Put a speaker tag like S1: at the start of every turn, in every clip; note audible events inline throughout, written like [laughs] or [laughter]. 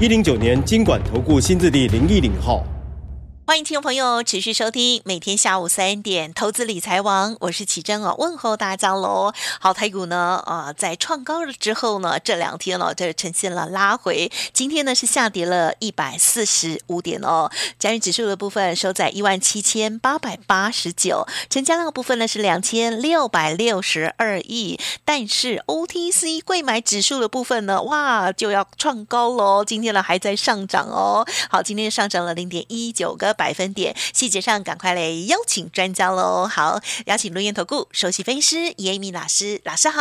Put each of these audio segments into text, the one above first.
S1: 一零九年金管投顾新字第零一零号。
S2: 欢迎听众朋友持续收听每天下午三点投资理财王，我是奇珍哦，问候大家喽。好，台股呢，呃，在创高了之后呢，这两天了，这呈现了拉回，今天呢是下跌了一百四十五点哦。加权指数的部分收在一万七千八百八十九，成交量的部分呢是两千六百六十二亿，但是 OTC 柜买指数的部分呢，哇，就要创高喽，今天呢还在上涨哦。好，今天上涨了零点一九个。百分点，细节上赶快来邀请专家喽！好，邀请轮源投顾首席分析师严一民老师，老师好。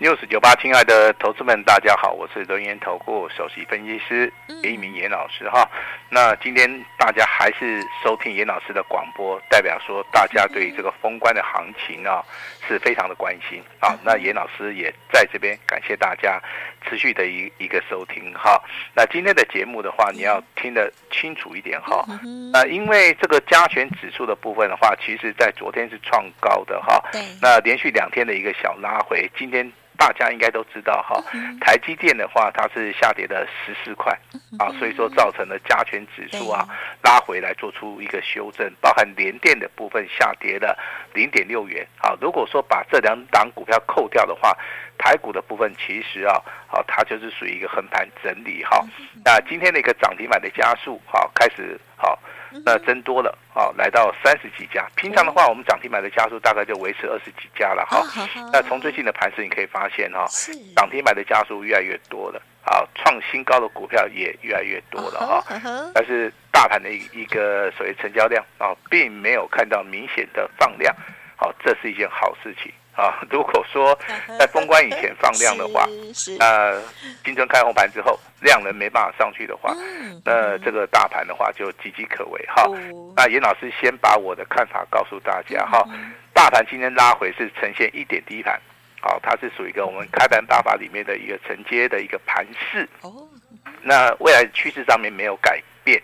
S3: News 九八，亲爱的投资们，大家好，我是轮源投顾首席分析师严一民严老师哈。那今天大家还是收听严老师的广播，代表说大家对这个封关的行情啊是非常的关心啊。那严老师也在这边感谢大家持续的一一个收听哈。那今天的节目的话，你要听得清楚一点哈。那因为这个加权指数的部分的话，其实在昨天是创高的哈。那连续两天的一个小拉回，今天。大家应该都知道哈，台积电的话，它是下跌了十四块啊，所以说造成了加权指数啊拉回来做出一个修正，包含联电的部分下跌了零点六元啊。如果说把这两档股票扣掉的话，台股的部分其实啊，好，它就是属于一个横盘整理哈。那今天的一个涨停板的加速好开始好。那增多了啊，来到三十几家。平常的话，我们涨停板的家数大概就维持二十几家了哈。那从最近的盘势，你可以发现哈，涨停板的家数越来越多了啊，创新高的股票也越来越多了哈。但是大盘的一一个所谓成交量啊，并没有看到明显的放量，好，这是一件好事情。啊，[laughs] 如果说 [laughs] 在封关以前放量的话，呃，今天开红盘之后量能没办法上去的话，那这个大盘的话就岌岌可危哈。那严老师先把我的看法告诉大家哈。大盘今天拉回是呈现一点低盘，好，它是属于一个我们开盘打法里面的一个承接的一个盘势。那未来趋势上面没有改变，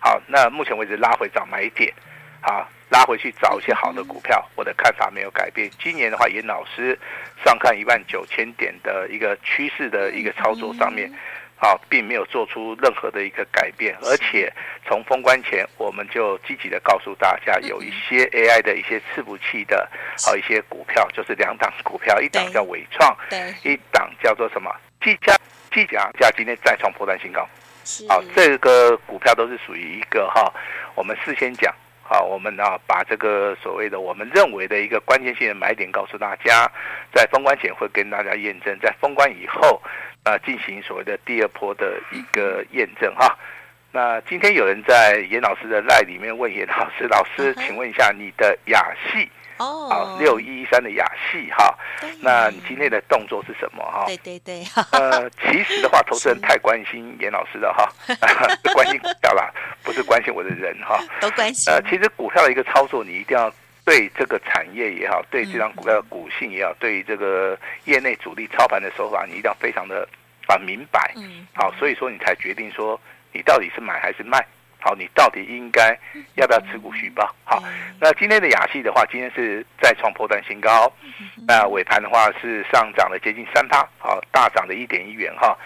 S3: 好，那目前为止拉回涨买点，好。拉回去找一些好的股票，我的看法没有改变。今年的话，严老师上看一万九千点的一个趋势的一个操作上面，啊，并没有做出任何的一个改变。而且从封关前，我们就积极的告诉大家，有一些 AI 的一些伺服器的，好一些股票，就是两档股票，一档叫伟创，一档叫做什么？技嘉，技嘉，技嘉今天再创波段新高。好，这个股票都是属于一个哈，我们事先讲。好，我们啊把这个所谓的我们认为的一个关键性的买点告诉大家，在封关前会跟大家验证，在封关以后啊进行所谓的第二波的一个验证哈。那今天有人在严老师的 LINE 里面问严老师，[laughs] 老师，请问一下你的雅系。哦，好，六一一三的雅系哈，那你今天的动作是什么哈？
S2: 对对对，
S3: 呃，其实的话，投资人太关心严老师了哈，[laughs] 关心股票啦，[laughs] 不是关心我的人哈，
S2: 都关心。
S3: 呃，其实股票的一个操作，你一定要对这个产业也好，对这张股票的股性也好，对这个业内主力操盘的手法，你一定要非常的啊明白。嗯，好，所以说你才决定说你到底是买还是卖。好，你到底应该要不要持股续报？好，那今天的雅戏的话，今天是再创破断新高，那尾盘的话是上涨了接近三趴，好，大涨了一点一元哈。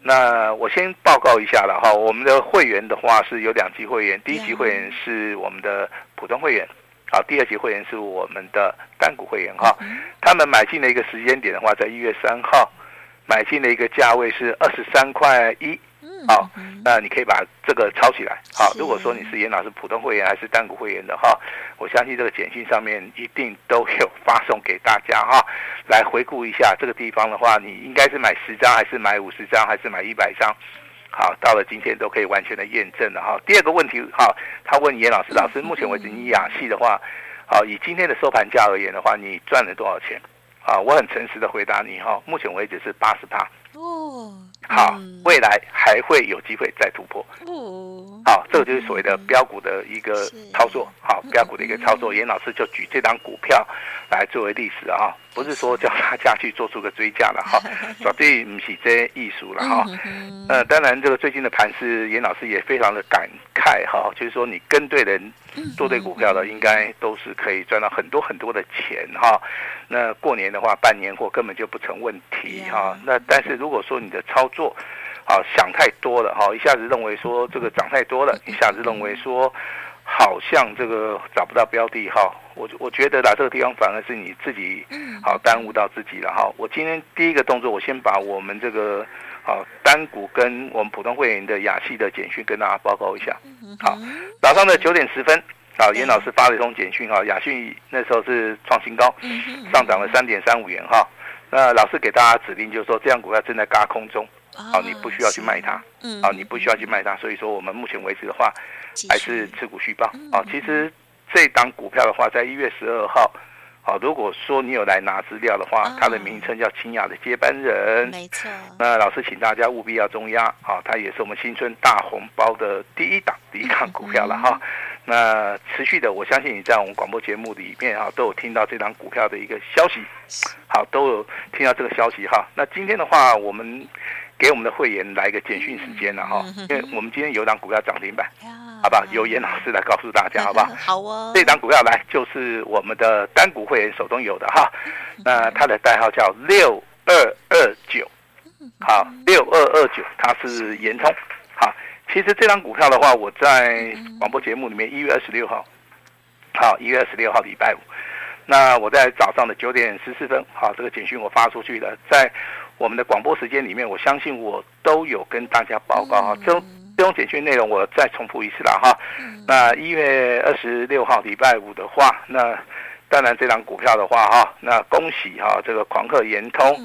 S3: 那我先报告一下了哈，我们的会员的话是有两级会员，第一级会员是我们的普通会员，好，第二级会员是我们的单股会员哈。他们买进的一个时间点的话，在一月三号，买进的一个价位是二十三块一。好，那你可以把这个抄起来。好，如果说你是严老师普通会员还是单股会员的哈，我相信这个简讯上面一定都有发送给大家哈。来回顾一下这个地方的话，你应该是买十张还是买五十张还是买一百张？好，到了今天都可以完全的验证了哈。第二个问题，哈，他问严老师，老师目前为止你雅戏的话，好，以今天的收盘价而言的话，你赚了多少钱？啊，我很诚实的回答你哈，目前为止是八十趴。哦，好，未来还。还会有机会再突破。
S2: 哦，
S3: 好，这个就是所谓的标股的一个操作。好，标股的一个操作，严老师就举这张股票来作为例子啊，不是说叫大家去做出个追加了哈，[laughs] 绝对不是这些艺术了哈。呃，当然这个最近的盘是，严老师也非常的感慨哈，就是说你跟对人做对股票的，应该都是可以赚到很多很多的钱哈。那过年的话，办年货根本就不成问题哈。那但是如果说你的操作，啊，想太多了哈，一下子认为说这个涨太多了，一下子认为说好像这个找不到标的哈，我我觉得啦，这个地方反而是你自己好耽误到自己了哈。我今天第一个动作，我先把我们这个好单股跟我们普通会员的雅系的简讯跟大家报告一下。好，早上的九点十分，啊，严老师发了一通简讯哈，亚讯那时候是创新高，上涨了三点三五元哈。那老师给大家指令就是说，这样股票正在嘎空中。好，你不需要去卖它。嗯，好，你不需要去卖它。所以说，我们目前为止的话，还是持股续报啊，其实这档股票的话，在一月十二号，好，如果说你有来拿资料的话，它的名称叫清雅的接班人。没错。那老师请大家务必要中压。好，它也是我们新春大红包的第一档，第一档股票了哈。那持续的，我相信你在我们广播节目里面哈，都有听到这档股票的一个消息。好，都有听到这个消息哈。那今天的话，我们。给我们的会员来一个简讯时间了哈，因为我们今天有档股票涨停板，好不好？由严老师来告诉大家，好不好？[laughs] 好哦。这档股票来就是我们的单股会员手中有的哈，那它的代号叫六二二九，好，六二二九，它是延通。好，其实这张股票的话，我在广播节目里面一月二十六号，好，一月二十六号礼拜五，那我在早上的九点十四分，好，这个简讯我发出去了，在。我们的广播时间里面，我相信我都有跟大家报告哈。这种这种简讯内容我再重复一次了哈。那一月二十六号礼拜五的话，那当然这档股票的话哈，那恭喜哈这个狂客延通，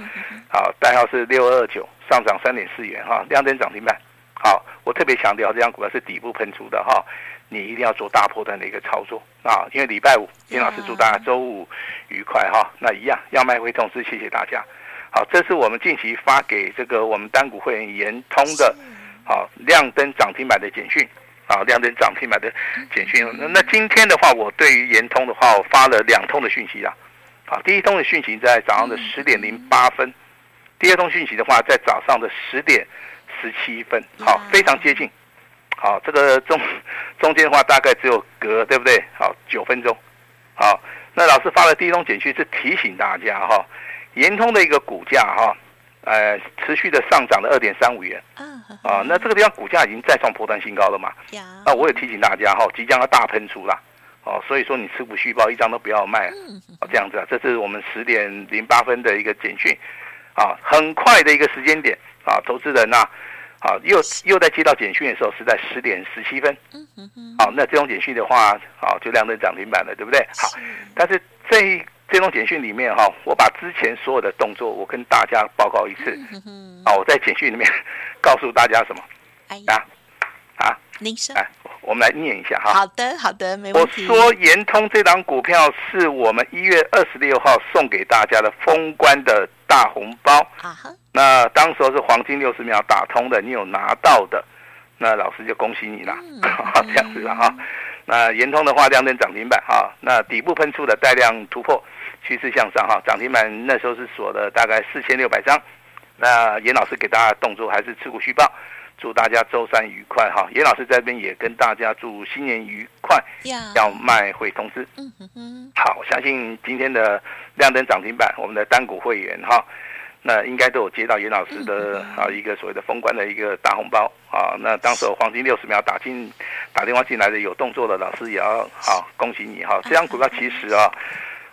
S3: 好，代号是六二二九，上涨三点四元哈，亮灯涨停板。好，我特别强调这档股票是底部喷出的哈，你一定要做大波段的一个操作啊，因为礼拜五，严老师祝大家周五愉快哈。那一样要卖会通知，谢谢大家。好，这是我们近期发给这个我们单股会员延通的，好亮灯涨停板的简讯，啊亮灯涨停板的简讯。那那今天的话，我对于延通的话，我发了两通的讯息啊，好，第一通的讯息在早上的十点零八分，第二通讯息的话在早上的十点十七分，好，非常接近，好，这个中中间的话大概只有隔对不对？好，九分钟，好，那老师发的第一通简讯是提醒大家哈。延通的一个股价哈，呃，持续的上涨了二点三五元，啊，那这个地方股价已经再创波段新高了嘛？那我也提醒大家哈，即将要大喷出啦，哦，所以说你持股续报一张都不要卖，哦，这样子啊，这是我们十点零八分的一个简讯，啊，很快的一个时间点。啊，投资人呐，啊，又又在接到简讯的时候是在十点十七分，好，那这种简讯的话，啊，就亮灯涨停板了，对不对？好，但是这一。这种简讯里面哈，我把之前所有的动作，我跟大家报告一次。啊，我在简讯里面 [laughs] 告诉大家什么？啊啊，您说。哎，我们来念一下哈。好的，好的，没问题。我说延通这档股票是我们一月二十六号送给大家的封关的大红包。啊哈。那当时候是黄金六十秒打通的，你有拿到的，那老师就恭喜你了。这样子了哈。那延通的话，亮灯涨停板哈。那底部喷出的带量突破。趋势向上哈，涨停板那时候是锁了大概四千六百张。那严老师给大家动作还是持股续报，祝大家周三愉快哈。严老师在这边也跟大家祝新年愉快，要卖会通知。嗯嗯好，我相信今天的亮灯涨停板，我们的单股会员哈，那应该都有接到严老师的啊一个所谓的封关的一个大红包啊。那当时黄金六十秒打进打电话进来的有动作的老师也要好恭喜你哈。这张股票其实啊。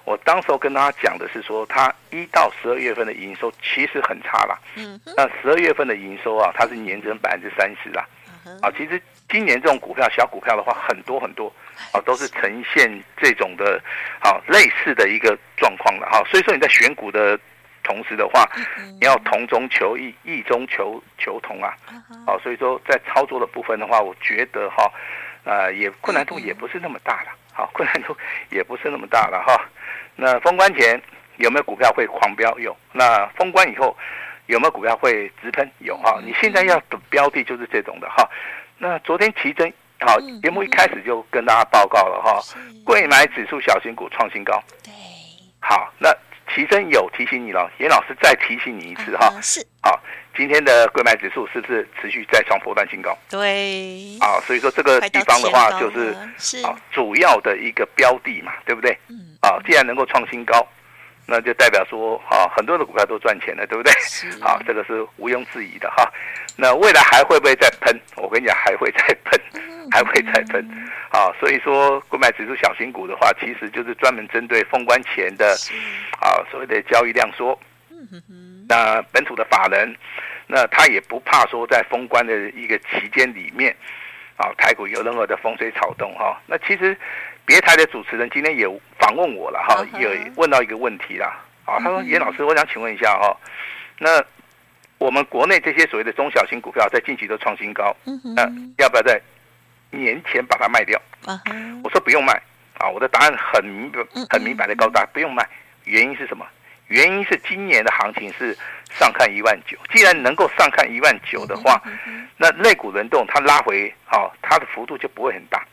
S3: 我当时候跟他讲的是说，它一到十二月份的营收其实很差啦。嗯，那十二月份的营收啊，它是年增百分之三十啦。啊，其实今年这种股票小股票的话，很多很多啊，都是呈现这种的，好类似的一个状况的哈。所以说你在选股的同时的话，你要同中求异，异中求求同啊。好，所以说在操作的部分的话，我觉得哈，呃，也 [laughs] 困难度也不是那么大了。好，困难度也不是那么大了哈。那封关前有没有股票会狂飙？有。那封关以后有没有股票会直喷？有哈，你现在要的标的就是这种的哈。那昨天奇珍好节目一开始就跟大家报告了哈，贵买指数小型股创新高。
S2: 对，
S3: 好，那奇珍有提醒你了，严老师再提醒你一次哈。
S2: 是，
S3: 好，今天的柜买指数是不是持续再创波段新高？
S2: 对，
S3: 啊，所以说这个地方的话就是啊主要的一个标的嘛，对不对？嗯，啊，既然能够创新高。那就代表说，啊，很多的股票都赚钱了，对不对？[laughs] 好，这个是毋庸置疑的哈。那未来还会不会再喷？我跟你讲，还会再喷，[laughs] 还会再喷。啊，所以说，购买指数小型股的话，其实就是专门针对封关前的，啊，所谓的交易量缩。那本土的法人，那他也不怕说在封关的一个期间里面，啊，台股有任何的风吹草动哈。那其实。别台的主持人今天也访问我了哈，也问到一个问题啦。啊，他说：“严老师，我想请问一下哈，那我们国内这些所谓的中小型股票在近期都创新高，那要不要在年前把它卖掉？”我说不用卖啊，我的答案很明很明白的告诉大家不用卖，原因是什么？原因是今年的行情是上看一万九，既然能够上看一万九的话，那类股轮动它拉回，好，它的幅度就不会很大。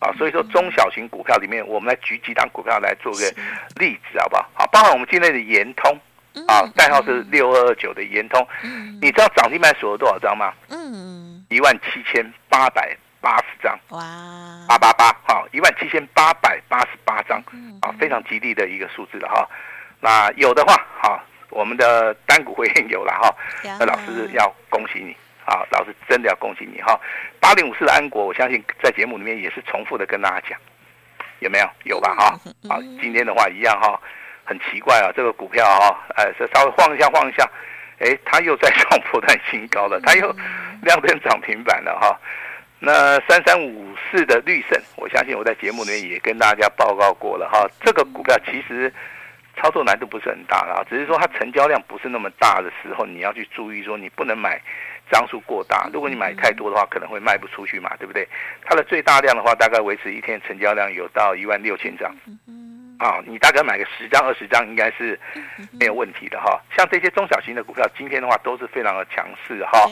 S3: 啊，所以说中小型股票里面，我们来举几档股票来做个例子，好不好？好，包含我们今天的延通，啊，代号是六二二九的延通，你知道涨停板锁了多少张吗？嗯，一万七千八百八十张，哇，八八八，好，一万七千八百八十八张，啊，非常吉利的一个数字了哈。那有的话，哈，我们的单股会员有了哈，那老师要恭喜你。啊，老师真的要恭喜你哈！八零五四的安国，我相信在节目里面也是重复的跟大家讲，有没有？有吧？哈，好，今天的话一样哈，很奇怪啊，这个股票哈，哎，稍微晃一下晃一下，哎，它又在 [laughs] 创破断新高了，它又亮灯涨停板了哈。那三三五四的绿盛，我相信我在节目里面也跟大家报告过了哈，这个股票其实操作难度不是很大啊，只是说它成交量不是那么大的时候，你要去注意说你不能买。张数过大，如果你买太多的话，可能会卖不出去嘛，对不对？它的最大量的话，大概维持一天成交量有到一万六千张，啊，你大概买个十张二十张，应该是没有问题的哈。像这些中小型的股票，今天的话都是非常的强势哈。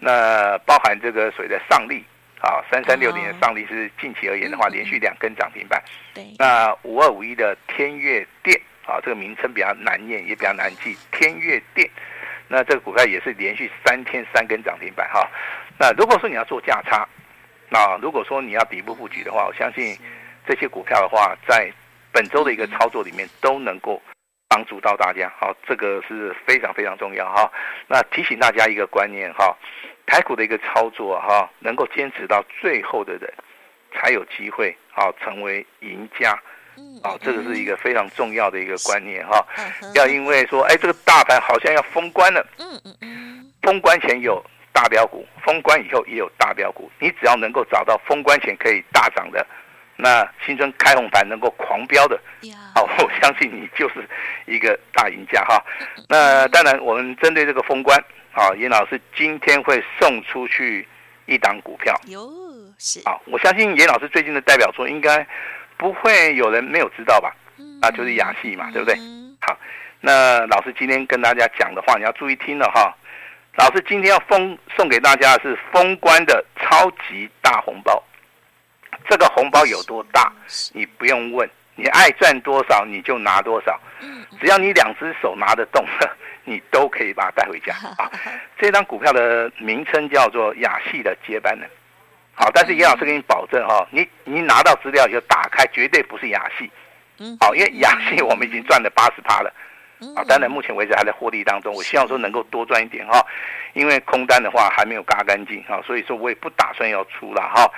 S3: 那包含这个所谓的上力啊，三三六零的上力是近期而言的话，连续两根涨停板。那五二五一的天越电啊，这个名称比较难念，也比较难记，天越电。那这个股票也是连续三天三根涨停板哈。那如果说你要做价差，那如果说你要底部布局的话，我相信这些股票的话，在本周的一个操作里面都能够帮助到大家。好，这个是非常非常重要哈。那提醒大家一个观念哈，台股的一个操作哈，能够坚持到最后的人才有机会啊成为赢家。哦，这个是一个非常重要的一个观念哈，要因为说，哎，这个大盘好像要封关了，嗯嗯嗯，封关前有大标股，封关以后也有大标股，你只要能够找到封关前可以大涨的，那新春开红盘能够狂飙的，[laughs] 好，我相信你就是一个大赢家哈。那当然，我们针对这个封关，啊，严老师今天会送出去一档股票，哟，是，啊，我相信严老师最近的代表作应该。不会有人没有知道吧？啊，就是亚细嘛，对不对？好，那老师今天跟大家讲的话，你要注意听了哈。老师今天要封送给大家的是封关的超级大红包。这个红包有多大？你不用问，你爱赚多少你就拿多少。只要你两只手拿得动，你都可以把它带回家 [laughs] 啊。这张股票的名称叫做亚细的接班人。好，但是严老师给你保证哈，你你拿到资料以后打开，绝对不是亚细，好，因为亚细我们已经赚了八十趴了，啊，当然目前为止还在获利当中，我希望说能够多赚一点哈，因为空单的话还没有嘎干净哈，所以说我也不打算要出了哈，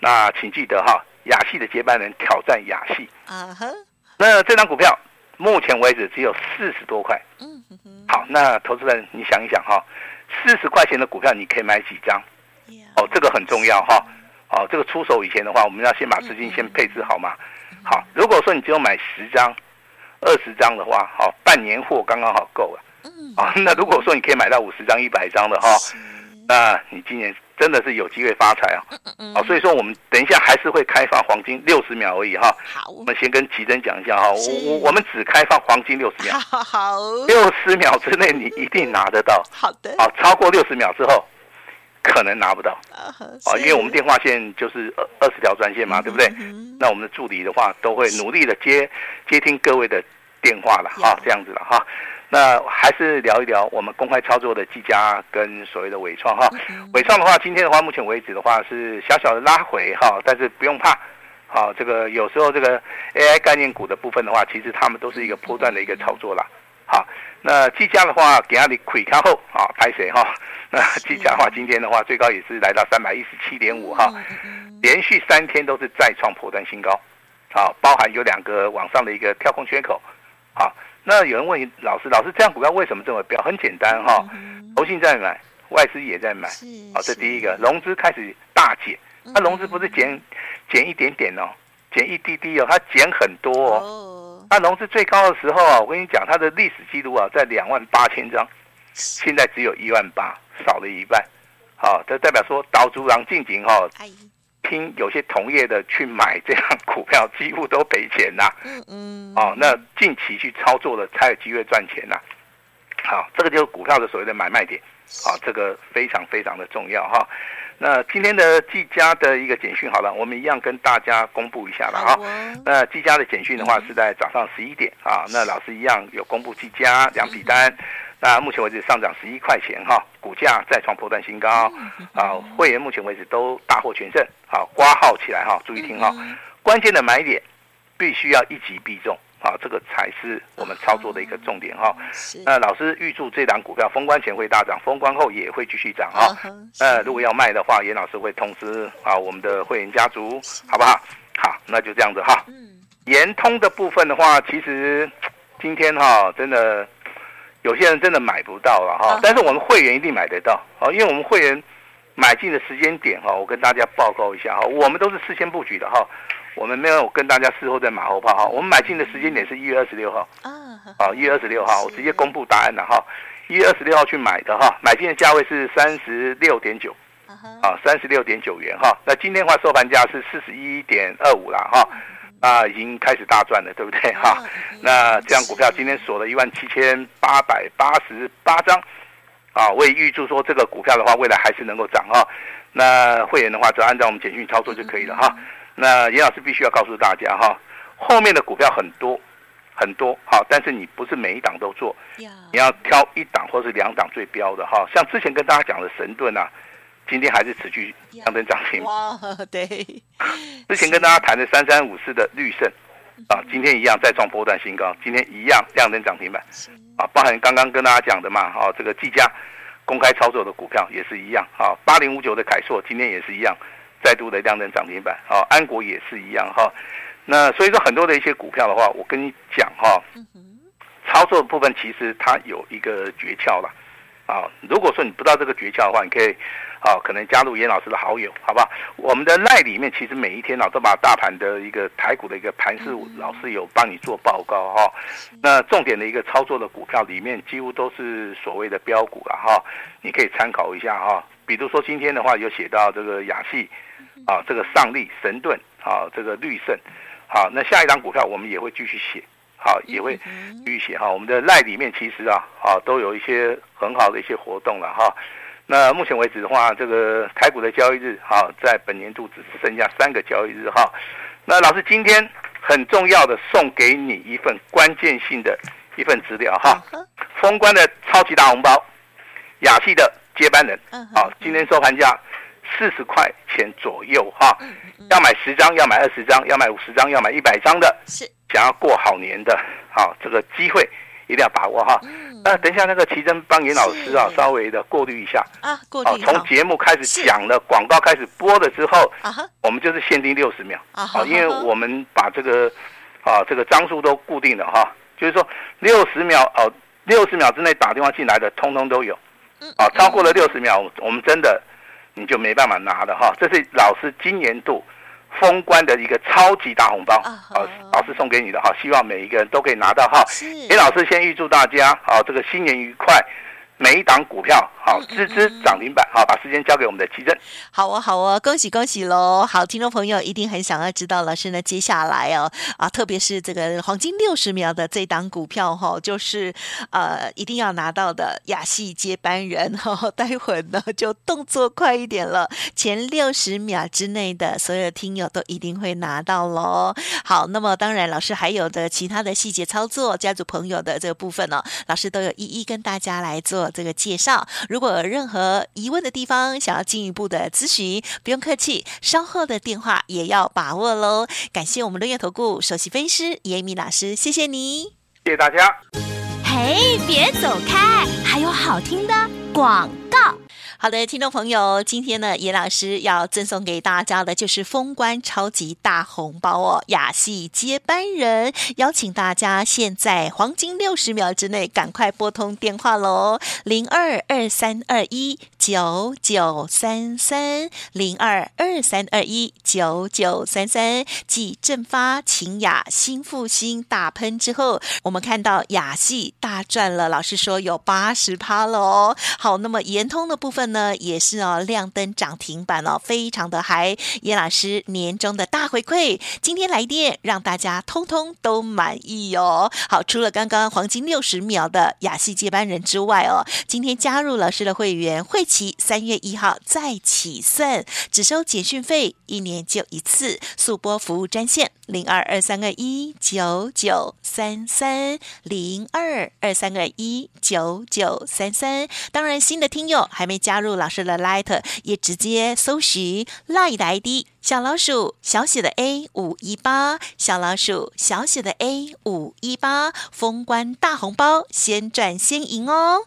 S3: 那请记得哈，亚细的接班人挑战亚细，啊哈，那这张股票目前为止只有四十多块，嗯好，那投资人你想一想哈，四十块钱的股票你可以买几张？哦，这个很重要哈。哦，这个出手以前的话，我们要先把资金先配置好嘛。好，如果说你只有买十张、二十张的话，好，半年货刚刚好够了。啊，[laughs] 那如果说你可以买到五十张、一百张的哈，那你今年真的是有机会发财啊！
S2: 嗯
S3: 好，所以说我们等一下还是会开放黄金六十秒而已哈。
S2: 好
S3: 我，们先跟奇珍讲一下哈，我我我们只开放黄金六十秒，
S2: 好好
S3: 六十秒之内你一定拿得到。
S2: 好的，
S3: 好，超过六十秒之后可能拿不到
S2: 啊
S3: 啊，因为我们电话线就是二二十条专线嘛，对不对？
S2: 嗯
S3: 那我们的助理的话都会努力的接接听各位的电话了哈，这样子了哈。那还是聊一聊我们公开操作的技嘉跟所谓的伟创哈。伟创的话，今天的话，目前为止的话是小小的拉回哈，但是不用怕。好，这个有时候这个 AI 概念股的部分的话，其实他们都是一个波段的一个操作啦。好，那技嘉的话，给它的亏开后啊，拍谁哈？[laughs] 那技嘉的话，今天的话最高也是来到三百一十七点五哈，连续三天都是再创波段新高。好，包含有两个往上的一个跳空缺口。好，那有人问老师，老师这样股票为什么这么飙？很简单哈，投信在买，外资也在买。好，这第一个，融资开始大减。那融资不是减减一点点哦，减一滴滴哦，它减很多哦。那融资最高的时候啊，我跟你讲，它的历史记录啊，在两万八千张，现在只有一万八，少了一半。好，这代表说岛主让进行哈，拼有些同业的去买这样股票，几乎都赔钱呐。
S2: 嗯嗯。
S3: 哦，那近期去操作的才有机会赚钱呐。好，这个就是股票的所谓的买卖点。好，这个非常非常的重要哈。那今天的技嘉的一个简讯，好了，我们一样跟大家公布一下了哈。那技嘉的简讯的话是在早上十一点啊。那老师一样有公布技嘉两笔单，那目前为止上涨十一块钱哈，股价再创波段新高啊。会员目前为止都大获全胜，好，挂号起来哈，注意听哈，关键的买点必须要一击必中。好，这个才是我们操作的一个重点哈。那老师预祝这档股票封关前会大涨，封关后也会继续涨哈。那如果要卖的话，严老师会通知啊我们的会员家族，好不好？好，那就这样子哈。嗯延通的部分的话，其实今天哈真的有些人真的买不到了哈，但是我们会员一定买得到啊，因为我们会员买进的时间点哈，我跟大家报告一下哈，我们都是事先布局的哈。我们没有跟大家事后再马后炮哈，我们买进的时间点是一月二十六号。啊，好，一月二十六号，我直接公布答案了哈，一月二十六号去买的哈，买进的价位是三十六点九，啊，三十六点九元哈，那今天的话收盘价是四十一点二五了哈，啊，已经开始大赚了，对不对哈？[laughs] 那这样股票今天锁了一万七千八百八十八张，啊，我也预祝说这个股票的话未来还是能够涨哈，那会员的话只要按照我们简讯操作就可以了哈。那严老师必须要告诉大家哈，后面的股票很多很多好，但是你不是每一档都做，你要挑一档或是两档最标的哈。像之前跟大家讲的神盾啊，今天还是持续亮灯涨停。
S2: 哇，对。
S3: 之前跟大家谈的三三五四的绿盛啊，今天一样再创波段新高，今天一样亮灯涨停板。啊，包含刚刚跟大家讲的嘛，哈，这个技嘉公开操作的股票也是一样啊，八零五九的凯硕今天也是一样。再度的亮灯涨停板，好，安国也是一样哈。那所以说很多的一些股票的话，我跟你讲哈，操作的部分其实它有一个诀窍了。啊。如果说你不知道这个诀窍的话，你可以啊，可能加入严老师的好友，好不好？我们的赖里面其实每一天啊，都把大盘的一个台股的一个盘势，老师有帮你做报告哈。那重点的一个操作的股票里面，几乎都是所谓的标股了哈，你可以参考一下哈。比如说今天的话，有写到这个雅戏。啊，这个上力神盾，啊，这个绿盛，好，那下一档股票我们也会继续写，好，也会继续写哈。我们的赖里面其实啊，啊，都有一些很好的一些活动了哈。那目前为止的话，这个台股的交易日，哈，在本年度只剩下三个交易日哈。那老师今天很重要的送给你一份关键性的一份资料哈，封关的超级大红包，雅戏的接班人，好，今天收盘价。四十块钱左右哈，要买十张，要买二十张，要买五十张，要买一百张的，是。想要过好年的，好，这个机会一定要把握哈。那等一下那个奇珍帮严老师啊，稍微的过滤一下啊，过滤。从节目开始讲了，广告开始播了之后，我们就是限定六十秒啊，因为我们把这个啊这个张数都固定了哈，就是说六十秒哦，六十秒之内打电话进来的，通通都有，啊，超过了六十秒，我们真的。你就没办法拿了哈，这是老师今年度封关的一个超级大红包啊，老师送给你的哈，希望每一个人都可以拿到哈。李老师先预祝大家好，这个新年愉快，每一档股票，好，支支涨停板，好，把时间交给我们的奇珍。
S2: 好哦，好哦，恭喜恭喜喽！好，听众朋友一定很想要知道老师呢，接下来哦，啊，特别是这个黄金六十秒的这档股票哈、哦，就是呃，一定要拿到的亚系接班人哈、哦，[laughs] 待会呢就动作快一点了，前六十秒之内的所有听友都一定会拿到喽。好，那么当然老师还有的其他的细节操作，家族朋友的这个部分呢、哦，老师都有一一跟大家来做。这个介绍，如果有任何疑问的地方，想要进一步的咨询，不用客气，稍后的电话也要把握喽。感谢我们伦元投顾首席分析师叶米老师，谢谢你，
S3: 谢谢大家。
S4: 嘿，别走开，还有好听的广告。
S2: 好的，听众朋友，今天呢，严老师要赠送给大家的就是封关超级大红包哦，亚系接班人，邀请大家现在黄金六十秒之内赶快拨通电话喽，零二二三二一九九三三，零二二三二一九九三三，继正发、秦雅、新复兴大喷之后，我们看到雅系大赚了，老师说有八十趴了哦。好，那么延通的部分。呢也是哦，亮灯涨停板哦，非常的嗨。严老师年终的大回馈，今天来电让大家通通都满意哦。好，除了刚刚黄金六十秒的雅系接班人之外哦，今天加入老师的会员会期三月一号再起算，只收简讯费，一年就一次，速拨服务专线零二二三二一九九三三零二二三二一九九三三。当然，新的听友还没加入。老师的 Light 也直接搜寻 Light 的 ID 小老鼠小写的 A 五一八小老鼠小写的 A 五一八封关大红包，先赚先赢哦！